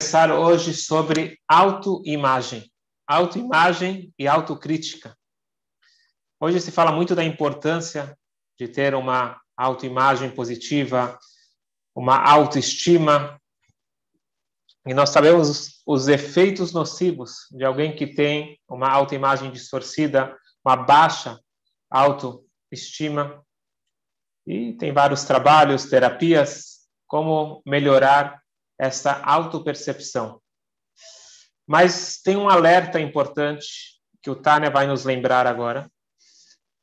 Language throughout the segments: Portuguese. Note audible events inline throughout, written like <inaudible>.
conversar hoje sobre autoimagem, autoimagem e autocrítica. Hoje se fala muito da importância de ter uma autoimagem positiva, uma autoestima, e nós sabemos os, os efeitos nocivos de alguém que tem uma autoimagem distorcida, uma baixa autoestima. E tem vários trabalhos, terapias, como melhorar essa autopercepção. Mas tem um alerta importante que o Tânia vai nos lembrar agora.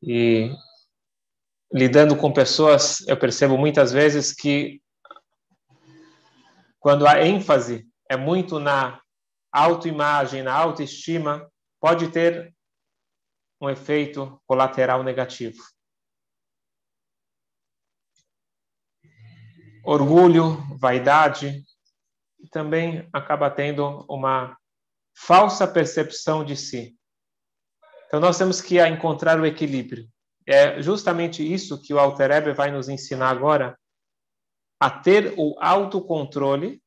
E lidando com pessoas, eu percebo muitas vezes que quando a ênfase é muito na autoimagem, na autoestima, pode ter um efeito colateral negativo. Orgulho, vaidade, também acaba tendo uma falsa percepção de si. Então nós temos que encontrar o equilíbrio. É justamente isso que o Alter Ebe vai nos ensinar agora, a ter o autocontrole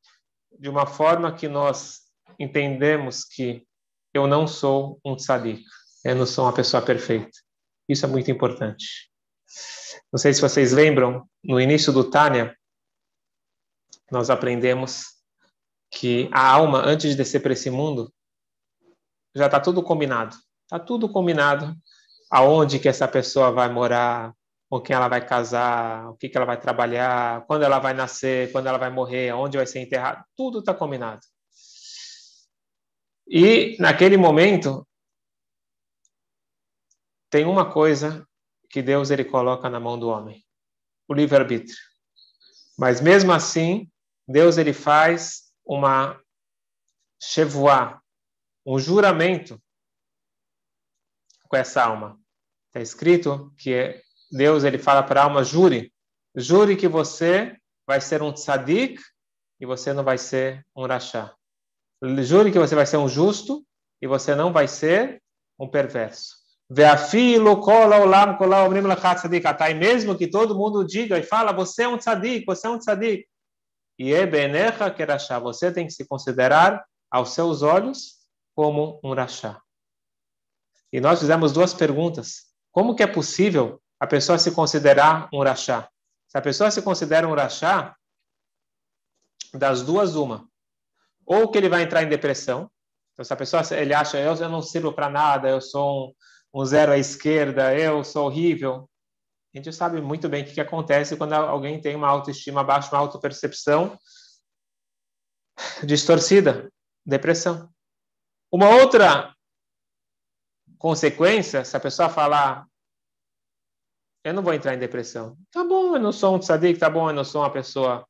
de uma forma que nós entendemos que eu não sou um tzadik, eu não sou uma pessoa perfeita. Isso é muito importante. Não sei se vocês lembram, no início do Tânia, nós aprendemos que a alma, antes de descer para esse mundo, já está tudo combinado. Está tudo combinado. Aonde que essa pessoa vai morar, com quem ela vai casar, o que, que ela vai trabalhar, quando ela vai nascer, quando ela vai morrer, onde vai ser enterrada, tudo está combinado. E naquele momento tem uma coisa que Deus ele coloca na mão do homem, o livre arbítrio. Mas mesmo assim, Deus ele faz uma chevoá, um juramento com essa alma. Está escrito que Deus ele fala para a alma, jure, jure que você vai ser um tzadik e você não vai ser um rachá. Jure que você vai ser um justo e você não vai ser um perverso. E mesmo que todo mundo diga e fala, você é um tzadik, você é um tzadik. E ebenecha que rachá. Você tem que se considerar aos seus olhos como um rachá. E nós fizemos duas perguntas. Como que é possível a pessoa se considerar um rachá. Se a pessoa se considera um rachá, das duas, uma. Ou que ele vai entrar em depressão. Então, se a pessoa ele acha, eu, eu não sirvo para nada, eu sou um, um, zero à esquerda, eu sou horrível. A gente sabe muito bem o que, acontece quando alguém tem uma autoestima baixa, uma autopercepção distorcida, depressão. Uma outra consequência, se a pessoa falar, eu não vou entrar em depressão. Tá bom, eu não sou um tzadik, tá bom, eu não sou uma pessoa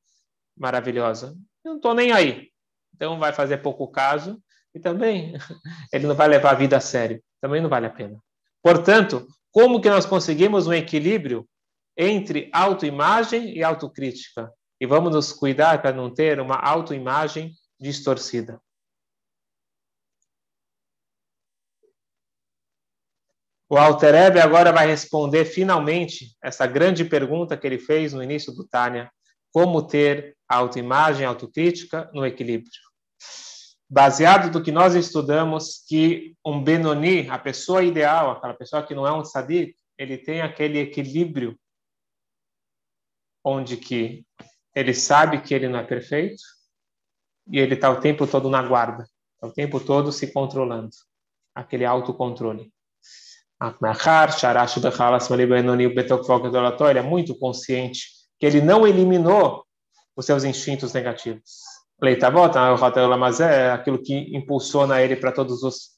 maravilhosa. Eu não estou nem aí. Então vai fazer pouco caso e também <laughs> ele não vai levar a vida a sério. Também não vale a pena. Portanto, como que nós conseguimos um equilíbrio entre autoimagem e autocrítica? E vamos nos cuidar para não ter uma autoimagem distorcida. O Alter Ebe agora vai responder finalmente essa grande pergunta que ele fez no início do Tânia: como ter autoimagem, autocrítica no equilíbrio. Baseado do que nós estudamos, que um Benoni, a pessoa ideal, aquela pessoa que não é um tzadik, ele tem aquele equilíbrio onde que ele sabe que ele não é perfeito e ele está o tempo todo na guarda, tá o tempo todo se controlando, aquele autocontrole. Ele é muito consciente que ele não eliminou os seus instintos negativos. Leitavot, é aquilo que impulsiona ele para todos os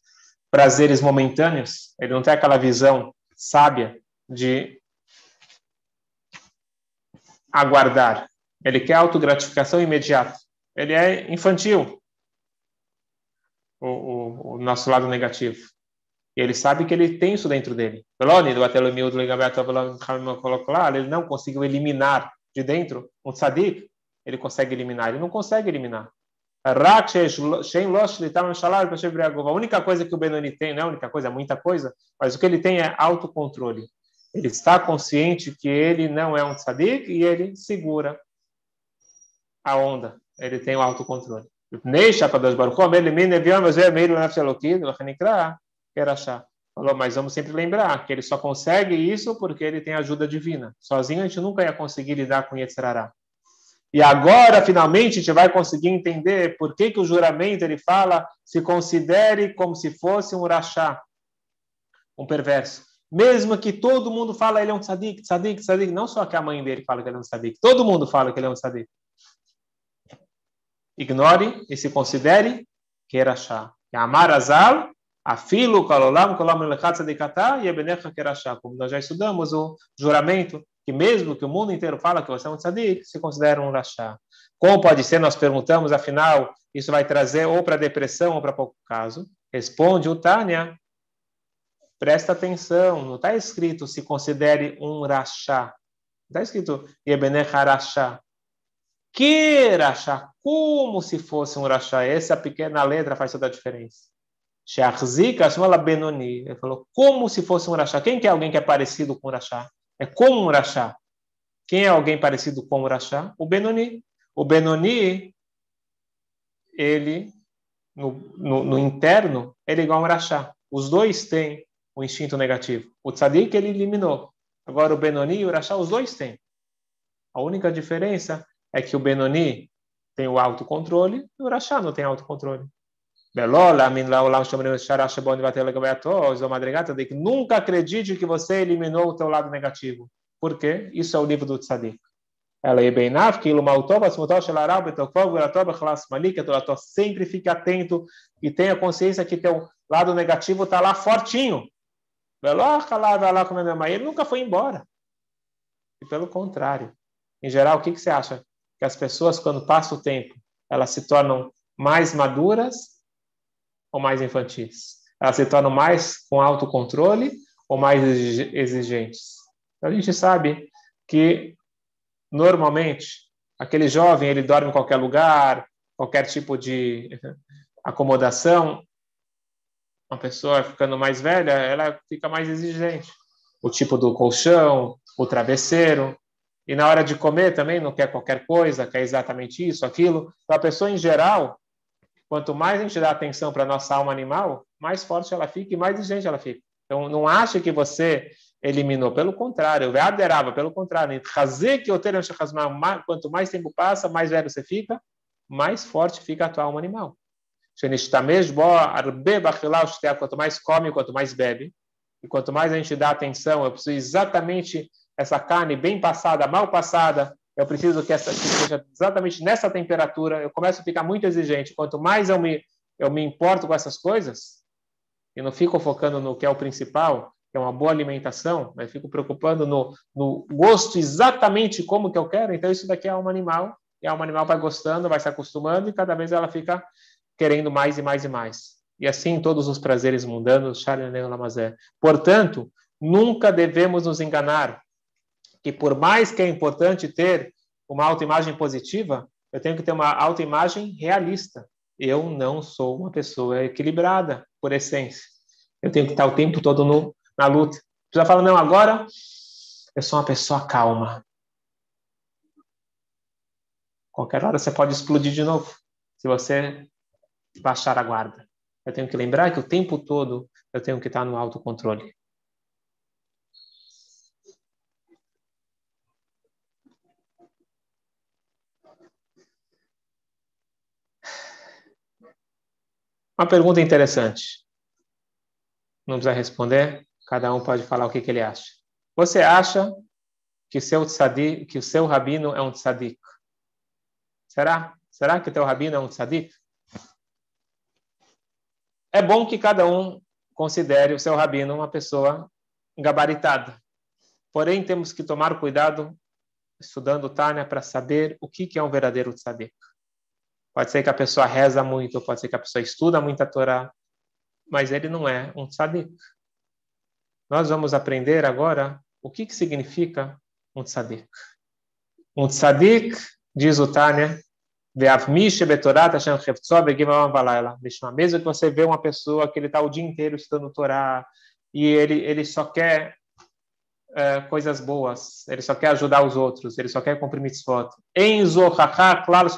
prazeres momentâneos. Ele não tem aquela visão sábia de aguardar. Ele quer autogratificação imediata. Ele é infantil, o, o, o nosso lado negativo. Ele sabe que ele tem isso dentro dele. Ele não conseguiu eliminar de dentro um tzadik, ele consegue eliminar. Ele não consegue eliminar. A única coisa que o Benoni tem, não é a única coisa, é muita coisa, mas o que ele tem é autocontrole. Ele está consciente que ele não é um tzadik e ele segura a onda. Ele tem o autocontrole. Falou, mas vamos sempre lembrar que ele só consegue isso porque ele tem ajuda divina. Sozinho a gente nunca ia conseguir lidar com Yetzirará. E agora, finalmente, a gente vai conseguir entender por que, que o juramento ele fala se considere como se fosse um rachá, um perverso. Mesmo que todo mundo fala ele é um tzadik, tzadik, tzadik, não só que a mãe dele fala que ele é um tzadik, todo mundo fala que ele é um tzadik. Ignore e se considere que é rachá. Amar azal, afilo kalolam kolam lechat tzadikatá e ebenecha kerachá. Como nós já estudamos o juramento que mesmo que o mundo inteiro fala que você é um tzadik, se considera um rachá. Como pode ser? Nós perguntamos, afinal, isso vai trazer ou para depressão ou para pouco caso. Responde o Tânia, presta atenção, não está escrito se considere um rachá. Está escrito Yebenech rachá. Que rachá? Como se fosse um rachá. Essa pequena letra faz toda a diferença. Ele falou, como se fosse um rachá. Quem que é alguém que é parecido com um rachá? É como um rachá. Quem é alguém parecido com o rachá? O Benoni. O Benoni, ele, no, no, no interno, ele é igual a um rachá. Os dois têm o instinto negativo. O tzadik, ele eliminou. Agora, o Benoni e o rachá, os dois têm. A única diferença é que o Benoni tem o autocontrole e o rachá não tem autocontrole. Nunca acredite que você eliminou o teu lado negativo. Por quê? Isso é o livro do tzadik. Ela é bem sempre fique atento e tenha consciência que teu lado negativo está lá fortinho. Ele nunca foi embora. E pelo contrário. Em geral, o que, que você acha? Que as pessoas, quando passa o tempo, elas se tornam mais maduras ou mais infantis? Elas se tornam mais com autocontrole ou mais exigentes? Então, a gente sabe que, normalmente, aquele jovem, ele dorme em qualquer lugar, qualquer tipo de <laughs> acomodação, uma pessoa ficando mais velha, ela fica mais exigente. O tipo do colchão, o travesseiro, e na hora de comer também não quer qualquer coisa, quer exatamente isso, aquilo. Então, a pessoa em geral, Quanto mais a gente dá atenção para a nossa alma animal, mais forte ela fica e mais exigente ela fica. Então, não acha que você eliminou, pelo contrário, eu aderava, pelo contrário. Quanto mais tempo passa, mais velho você fica, mais forte fica a tua alma animal. Quanto mais come, quanto mais bebe, e quanto mais a gente dá atenção, eu preciso exatamente essa carne bem passada, mal passada, eu preciso que essa que seja exatamente nessa temperatura. Eu começo a ficar muito exigente. Quanto mais eu me eu me importo com essas coisas e não fico focando no que é o principal, que é uma boa alimentação, mas fico preocupando no, no gosto exatamente como que eu quero. Então isso daqui é um animal e a alma animal vai gostando, vai se acostumando e cada vez ela fica querendo mais e mais e mais. E assim todos os prazeres mundanos, Portanto, nunca devemos nos enganar que por mais que é importante ter uma autoimagem positiva, eu tenho que ter uma autoimagem realista. Eu não sou uma pessoa equilibrada, por essência. Eu tenho que estar o tempo todo no, na luta. Você vai falar, não, agora eu sou uma pessoa calma. Qualquer hora você pode explodir de novo, se você baixar a guarda. Eu tenho que lembrar que o tempo todo eu tenho que estar no autocontrole. Uma pergunta interessante. Não precisa responder, cada um pode falar o que, que ele acha. Você acha que o seu tzadik, que o seu rabino é um tzadik? Será? Será que teu rabino é um tzadik? É bom que cada um considere o seu rabino uma pessoa gabaritada. Porém, temos que tomar cuidado estudando Tânia para saber o que, que é um verdadeiro tzadik. Pode ser que a pessoa reza muito, pode ser que a pessoa estuda muita Torá, mas ele não é um tzadik. Nós vamos aprender agora o que, que significa um tzadik. Um tzadik, diz o Tânia, mesmo que você vê uma pessoa que ele está o dia inteiro estudando Torá e ele, ele só quer é, coisas boas, ele só quer ajudar os outros, ele só quer cumprir mitzvot. Em Zohachá, claro,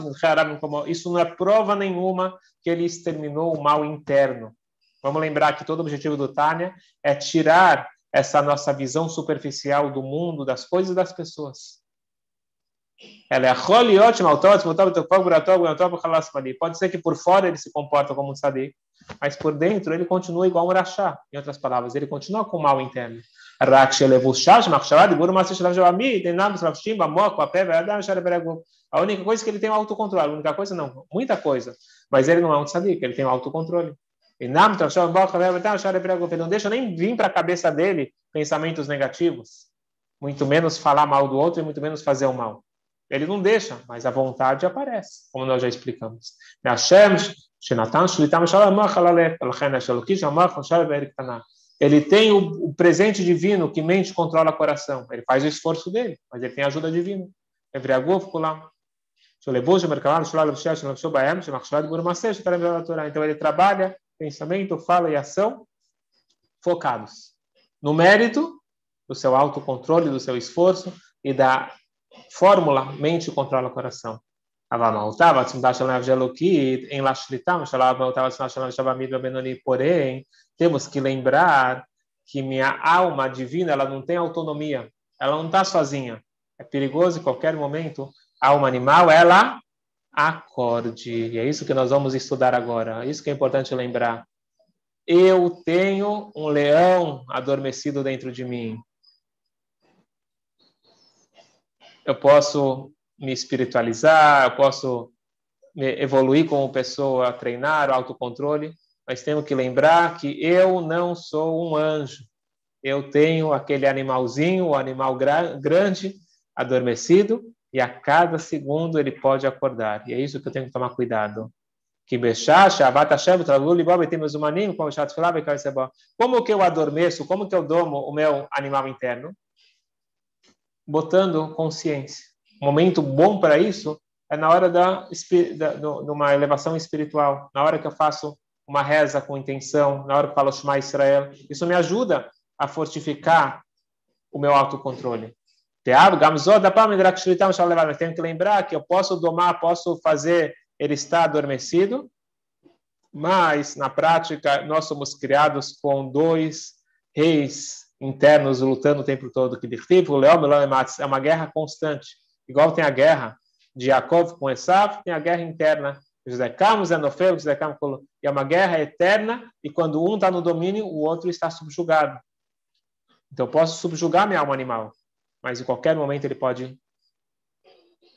isso não é prova nenhuma que ele exterminou o mal interno. Vamos lembrar que todo o objetivo do Tânia é tirar essa nossa visão superficial do mundo, das coisas e das pessoas. Ela é Pode ser que por fora ele se comporta como um tzadik, mas por dentro ele continua igual um rachá. Em outras palavras, ele continua com o mal interno. A única coisa que ele tem o autocontrole. A única coisa não, muita coisa. Mas ele não é um tzadik, ele tem o autocontrole. Ele não deixa nem vir para a cabeça dele pensamentos negativos, muito menos falar mal do outro e muito menos fazer o mal. Ele não deixa, mas a vontade aparece, como nós já explicamos. Ele tem o, presente divino que mente controla o coração. Ele faz o esforço dele, mas ele tem ajuda divina. Então ele trabalha pensamento, fala e ação focados no mérito do seu autocontrole, do seu esforço e da fórmula mente controla o coração. Porém, temos que lembrar que minha alma divina ela não tem autonomia, ela não está sozinha. É perigoso em qualquer momento. A alma animal ela acorde. E é isso que nós vamos estudar agora. É isso que é importante lembrar. Eu tenho um leão adormecido dentro de mim. Eu posso me espiritualizar, eu posso evoluir como pessoa, treinar o autocontrole, mas temos que lembrar que eu não sou um anjo. Eu tenho aquele animalzinho, o animal grande, adormecido, e a cada segundo ele pode acordar. E é isso que eu tenho que tomar cuidado. Como que eu adormeço? Como que eu domo o meu animal interno? Botando consciência. Momento bom para isso é na hora da, da elevação espiritual, na hora que eu faço uma reza com intenção, na hora que eu falo Shema Israel. Isso me ajuda a fortificar o meu autocontrole. Mas tenho que lembrar que eu posso domar, posso fazer ele estar adormecido, mas na prática nós somos criados com dois reis internos lutando o tempo todo. Que é uma guerra constante. Igual tem a guerra de Jacob com Esav, tem a guerra interna. José Carlos é Nofeu, José Camus é uma guerra eterna e quando um está no domínio, o outro está subjugado. Então, eu posso subjugar minha alma animal, mas em qualquer momento ele pode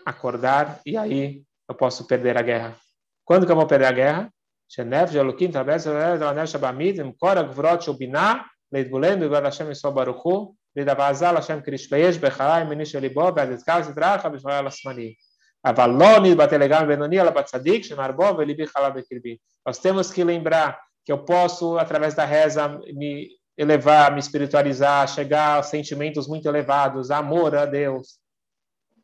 acordar e aí eu posso perder a guerra. Quando que eu vou perder a guerra? Shenev, Jelukim, Tabes, Tabes, Tabes, Tabes, Tabes, Tabes, Tabes, Tabes, בגלל השם יסוד ברוך הוא, לדבעזה לשם כרשפייש בחלל מניש ליבו, ועד יזכר סדרך בשמרה לשמאלי. אבל לא נתבטא לגמרי בינוני, אלא בצדיק שמר בו וליבי חלל בקרבי. Nós temos que lembrar que eu posso, através da reza, me elevar, me espiritualizar, chegar a sentimentos muito elevados, amor a Deus.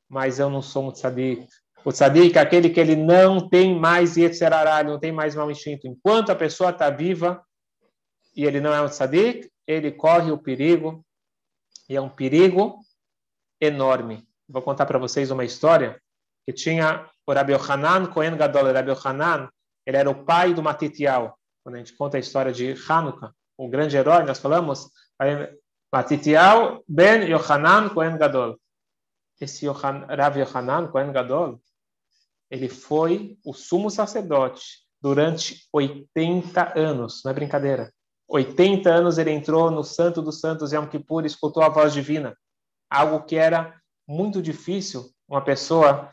Mas eu não sou um tzadik. O tzadik é aquele que ele não tem mais yetzerará, ele não tem mais mau instinto. Enquanto a pessoa está viva e ele não é um tzadik, ele corre o perigo, e é um perigo enorme. Vou contar para vocês uma história que tinha o Rabi Yohanan Cohen Gadol. O Rabi Yohanan, ele era o pai do Matitial. Quando a gente conta a história de Hanukkah, o grande herói, nós falamos, Matitial ben Yohanan Kohen Gadol. Esse Yohan, Rav Yohanan Kohen Gadol, ele foi o sumo sacerdote durante 80 anos, não é brincadeira. 80 anos ele entrou no Santo dos Santos Yom Kippur e escutou a voz divina. Algo que era muito difícil uma pessoa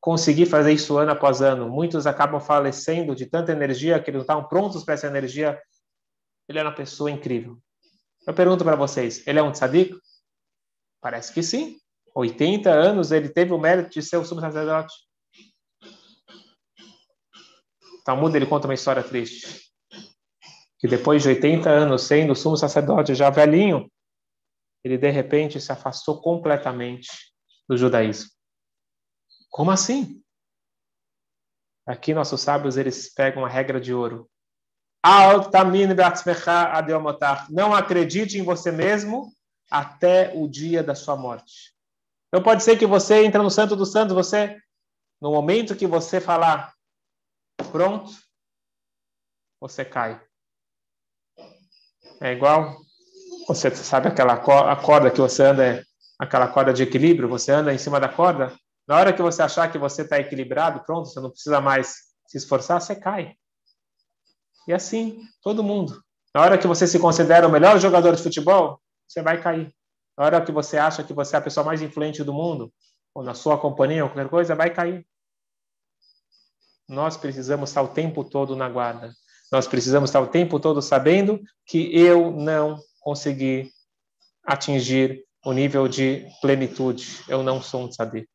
conseguir fazer isso ano após ano. Muitos acabam falecendo de tanta energia que eles não estavam prontos para essa energia ele era uma pessoa incrível. Eu pergunto para vocês, ele é um tzadik? Parece que sim. 80 anos ele teve o mérito de ser o sumo sacerdote. Talmud ele conta uma história triste. Que depois de 80 anos sendo sumo sacerdote, já velhinho, ele de repente se afastou completamente do judaísmo. Como assim? Aqui nossos sábios eles pegam a regra de ouro. Não acredite em você mesmo até o dia da sua morte. Então pode ser que você entra no Santo dos Santos, você, no momento que você falar, pronto, você cai. É igual, você sabe aquela corda que você anda, aquela corda de equilíbrio, você anda em cima da corda, na hora que você achar que você está equilibrado, pronto, você não precisa mais se esforçar, você cai. E assim, todo mundo. Na hora que você se considera o melhor jogador de futebol, você vai cair. Na hora que você acha que você é a pessoa mais influente do mundo, ou na sua companhia, ou qualquer coisa, vai cair. Nós precisamos estar o tempo todo na guarda. Nós precisamos estar o tempo todo sabendo que eu não consegui atingir o nível de plenitude. Eu não sou um tzadik.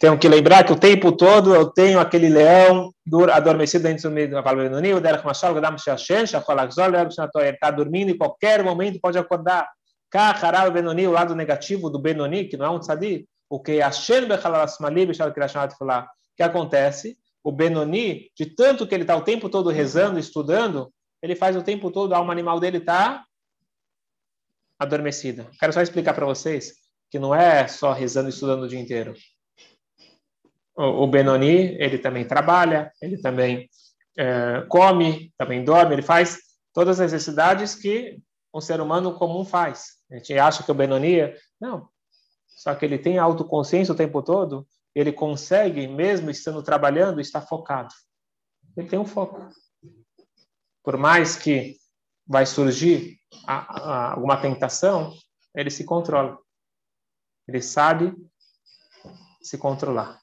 Tenho que lembrar que o tempo todo eu tenho aquele leão adormecido dentro do meio da ele está dormindo e qualquer momento pode acordar. Kaharal Benoni, o lado negativo do Benoni, que não é um tzadi, o que Hashem Bechalasmali, Bechal Kirashanat falar. O que acontece? O Benoni, de tanto que ele está o tempo todo rezando, estudando, ele faz o tempo todo, a alma animal dele está adormecida. Quero só explicar para vocês que não é só rezando e estudando o dia inteiro o, Benoni, ele também trabalha, ele também é, come, também dorme, ele faz todas as necessidades que um ser humano comum faz. A gente acha que o Benoni, é, não, só que ele tem autoconsciência o tempo todo, ele consegue, mesmo estando trabalhando, estar focado. Ele tem um foco. Por mais que vai surgir alguma tentação, ele se controla. Ele sabe se controlar.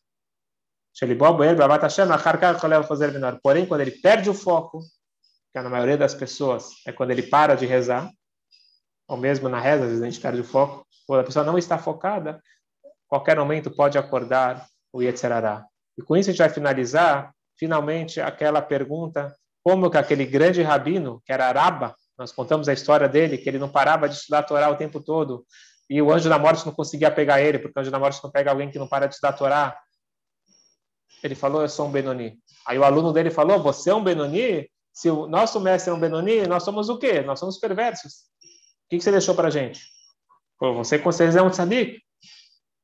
Porém, quando ele perde o foco, que na maioria das pessoas é quando ele para de rezar, ou mesmo na reza, às vezes a gente perde o foco, quando a pessoa não está focada, qualquer momento pode acordar o Yetzerará. E com isso a gente vai finalizar, finalmente, aquela pergunta, como que aquele grande rabino, que era Araba, nós contamos a história dele, que ele não parava de estudar a Torá o tempo todo, e o anjo da morte não conseguia pegar ele, porque o anjo da morte não pega alguém que não para de estudar a Torá, ele falou, eu sou um Benoni. Aí o aluno dele falou, você é um Benoni? Se o nosso mestre é um Benoni, nós somos o quê? Nós somos perversos. O que, você deixou para a gente? você com certeza é um tzadik.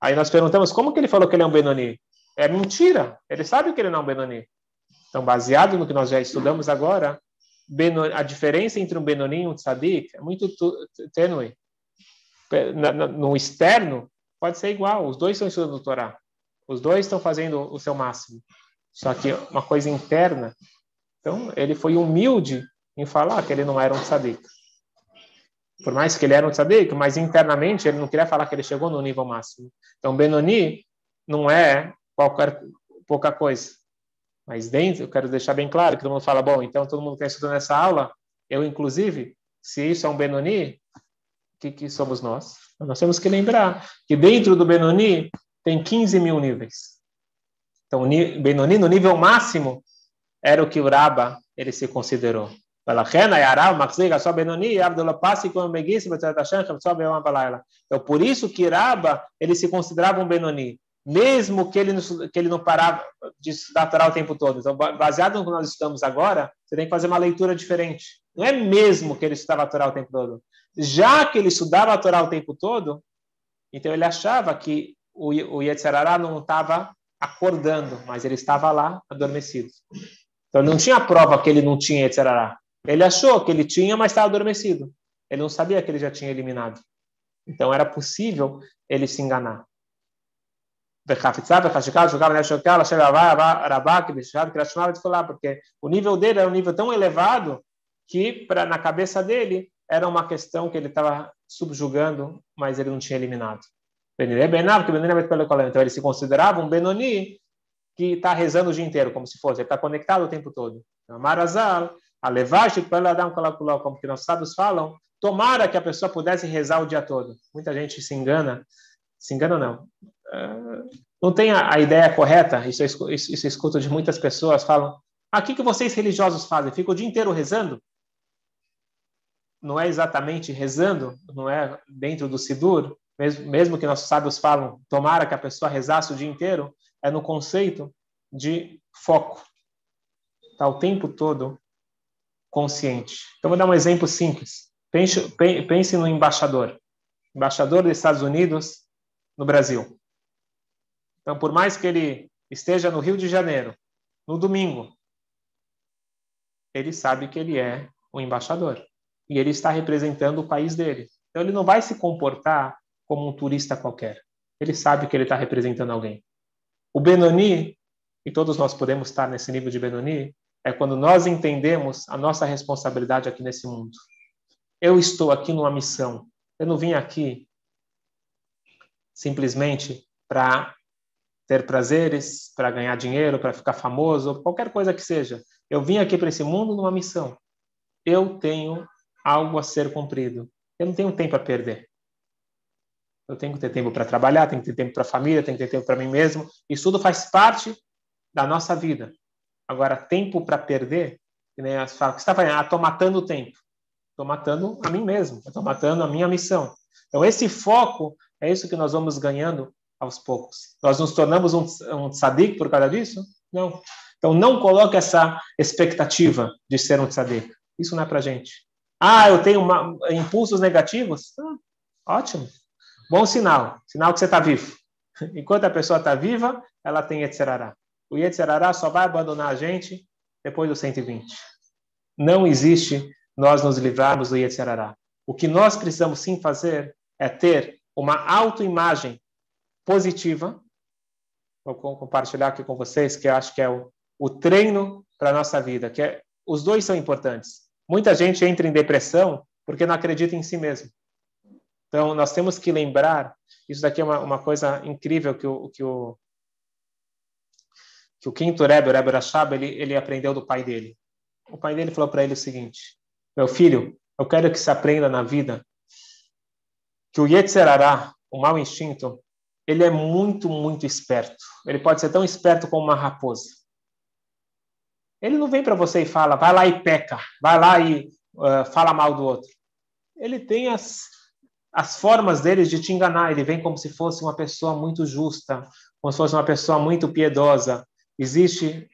Aí nós perguntamos, como que ele falou que ele é um Benoni? É mentira. Ele sabe que ele não é um Benoni. Então, baseado no que nós já estudamos agora, a diferença entre um Benoni e um tzadik é muito tênue. No externo, pode ser igual. Os dois estão estudando Torá. Os dois estão fazendo o seu máximo. Só que uma coisa interna. Então, ele foi humilde em falar que ele não era um tzadik. Por mais que ele era um tzadik, mas internamente ele não queria falar que ele chegou no nível máximo. Então, Benoni não é qualquer pouca coisa. Mas dentro, eu quero deixar bem claro que todo mundo fala, bom, então todo mundo que está estudando essa aula, eu inclusive, se isso é um Benoni, o que, que somos nós? Nós temos que lembrar que dentro do Benoni tem 15 mil níveis. Então, Benoni, no nível máximo, era o que o Raba ele se considerou. Então, por isso que Raba ele se considerava um Benoni, mesmo que ele, que ele não parava de estudar Torá o tempo todo. Então, baseado no que nós estudamos agora, você tem que fazer uma leitura diferente. Não é mesmo que ele estudava Torá o tempo todo. Já que ele estudava Torá o tempo todo, então ele achava que o, o Yetzirará não estava acordando, mas ele estava lá adormecido. Então não tinha prova que ele não tinha Yetzirará. Ele achou que ele tinha, mas estava adormecido. Ele não sabia que ele já tinha eliminado. Então era possível ele se enganar. Porque o nível dele era um nível tão elevado que pra, na cabeça dele era uma questão que ele estava subjugando, mas ele não tinha eliminado. Então ele se considerava um Benoni que está rezando o dia inteiro, como se fosse, ele está conectado o tempo todo. Marazal, a levaste para dar um como que nossos sábios falam, tomara que a pessoa pudesse rezar o dia todo. Muita gente se engana, se engana não, uh, não tem a, ideia correta, isso eu, isso, eu escuto de muitas pessoas, falam, ah, que vocês religiosos fazem? Ficam o dia inteiro rezando? Não é exatamente rezando, não é dentro do Sidur, mesmo, mesmo que nossos sábios falam, tomara que a pessoa rezasse o dia inteiro, é no conceito de foco. Está o tempo todo consciente. Então, vou dar um exemplo simples. Pense, pense no embaixador. Embaixador dos Estados Unidos no Brasil. Então, por mais que ele esteja no Rio de Janeiro, no domingo, ele sabe que ele é o embaixador. E ele está representando o país dele. Então, ele não vai se comportar como um turista qualquer. Ele sabe que ele está representando alguém. O Benoni, e todos nós podemos estar nesse nível de Benoni, é quando nós entendemos a nossa responsabilidade aqui nesse mundo. Eu estou aqui numa missão. Eu não vim aqui simplesmente para ter prazeres, para ganhar dinheiro, para ficar famoso, qualquer coisa que seja. Eu vim aqui para esse mundo numa missão. Eu tenho algo a ser cumprido. Eu não tenho tempo a perder. Eu tenho que ter tempo para trabalhar, tenho que ter tempo para a família, tenho que ter tempo para mim mesmo. Isso tudo faz parte da nossa vida. Agora, tempo para perder, que nem as falam, o que você está fazendo? Ah, estou matando o tempo. Estou matando a mim mesmo, estou matando a minha missão. Então, esse foco é isso que nós vamos ganhando aos poucos. Nós nos tornamos um, um tzadik por causa disso? Não. Então, não coloque essa expectativa de ser um tzadik. Isso não é para gente. Ah, eu tenho uma, impulsos negativos? Ah, ótimo. Bom sinal. Sinal que você está vivo. <laughs> Enquanto a pessoa está viva, ela tem Yetzerará. O Yetzerará só vai abandonar a gente depois do 120. Não existe nós nos livrarmos do Yetzerará. O que nós precisamos sim fazer é ter uma autoimagem positiva. Vou compartilhar aqui com vocês, que eu acho que é o, o treino para a nossa vida. que é, Os dois são importantes. Muita gente entra em depressão porque não acredita em si mesmo. Então, nós temos que lembrar, isso daqui é uma, uma coisa incrível que o, que o, que o quinto Rebbe, o Rebbe Rashab, ele, ele aprendeu do pai dele. O pai dele falou para ele o seguinte, meu filho, eu quero que você aprenda na vida que o Yetzerará, o mau instinto, ele é muito, muito esperto. Ele pode ser tão esperto como uma raposa. Ele não vem para você e fala, vai lá e peca, vai lá e uh, fala mal do outro. Ele tem as, as formas deles de te enganar. Ele vem como se fosse uma pessoa muito justa, como se fosse uma pessoa muito piedosa. Existe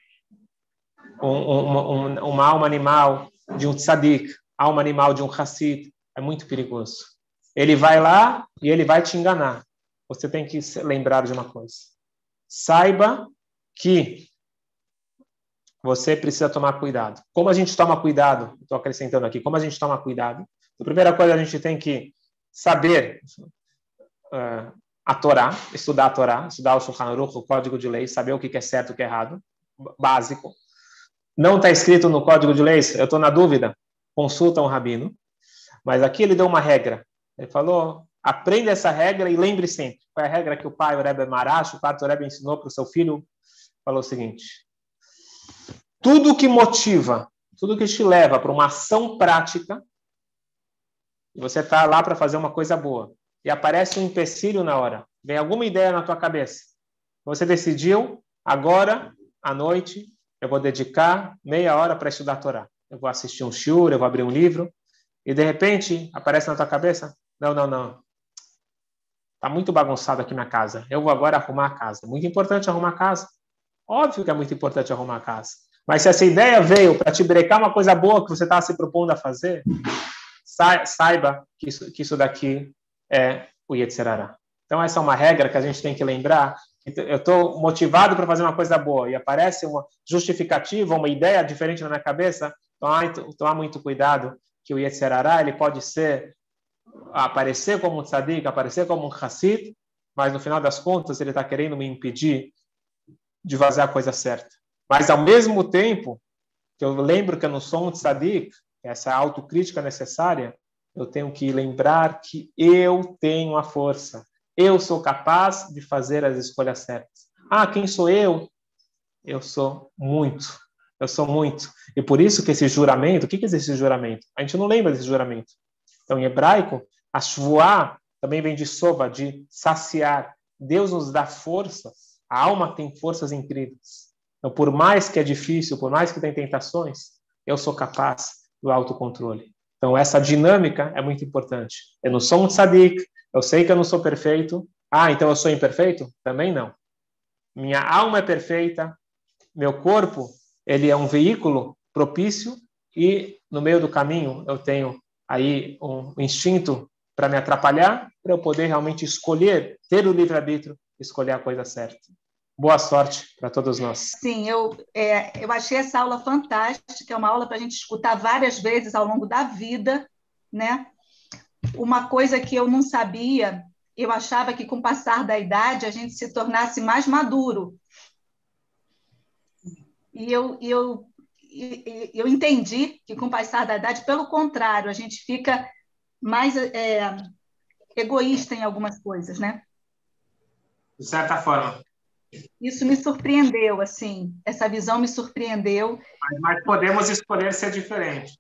um, um, um, uma alma animal de um tzadik, alma animal de um hassid. É muito perigoso. Ele vai lá e ele vai te enganar você tem que lembrar de uma coisa. Saiba que você precisa tomar cuidado. Como a gente toma cuidado? Estou acrescentando aqui. Como a gente toma cuidado? A primeira coisa, a gente tem que saber uh, a Torá, estudar a Torá, estudar o Shulchan Aruch, o Código de Leis, saber o que é certo e o que é errado, básico. Não está escrito no Código de Leis, eu estou na dúvida, consulta um rabino. Mas aqui ele deu uma regra. Ele falou, Aprenda essa regra e lembre sempre. Foi a regra que o pai, o Rebbe Marash, o quarto Rebbe ensinou para o seu filho. Falou o seguinte: tudo que motiva, tudo que te leva para uma ação prática, você está lá para fazer uma coisa boa, e aparece um empecilho na hora, vem alguma ideia na tua cabeça. Você decidiu, agora, à noite, eu vou dedicar meia hora para estudar a Torá. Eu vou assistir um shiur, eu vou abrir um livro, e de repente aparece na tua cabeça, não, não, não. Está muito bagunçado aqui na casa. Eu vou agora arrumar a casa. Muito importante arrumar a casa. Óbvio que é muito importante arrumar a casa. Mas se essa ideia veio para te brecar uma coisa boa que você estava se propondo a fazer, saiba que isso, que isso daqui é o Yetzirará. Então, essa é uma regra que a gente tem que lembrar. Eu estou motivado para fazer uma coisa boa e aparece uma justificativa, uma ideia diferente na minha cabeça, tomar, tomar muito cuidado que o Yetzirará ele pode ser aparecer como um tzadik, aparecer como um hassid, mas no final das contas ele está querendo me impedir de fazer a coisa certa. Mas ao mesmo tempo que eu lembro que eu não sou um tzadik, essa autocrítica necessária, eu tenho que lembrar que eu tenho a força. Eu sou capaz de fazer as escolhas certas. Ah, quem sou eu? Eu sou muito. Eu sou muito. E por isso que esse juramento, o que é esse juramento? A gente não lembra desse juramento. Então, em hebraico, a shvuah também vem de sova, de saciar. Deus nos dá forças. A alma tem forças incríveis. Então, por mais que é difícil, por mais que tem tentações, eu sou capaz do autocontrole. Então, essa dinâmica é muito importante. Eu não sou um tzadik, eu sei que eu não sou perfeito. Ah, então eu sou imperfeito? Também não. Minha alma é perfeita, meu corpo, ele é um veículo propício e no meio do caminho eu tenho aí um instinto para me atrapalhar, para eu poder realmente escolher, ter o livre-arbítrio, escolher a coisa certa. Boa sorte para todos nós. Sim, eu, é, eu achei essa aula fantástica, é uma aula para a gente escutar várias vezes ao longo da vida, né? Uma coisa que eu não sabia, eu achava que com o passar da idade a gente se tornasse mais maduro. E eu, eu, eu entendi que com o passar da idade, pelo contrário, a gente fica mais é, egoísta em algumas coisas, né? De certa forma. Isso me surpreendeu, assim, essa visão me surpreendeu. Mas, mas podemos escolher ser diferente.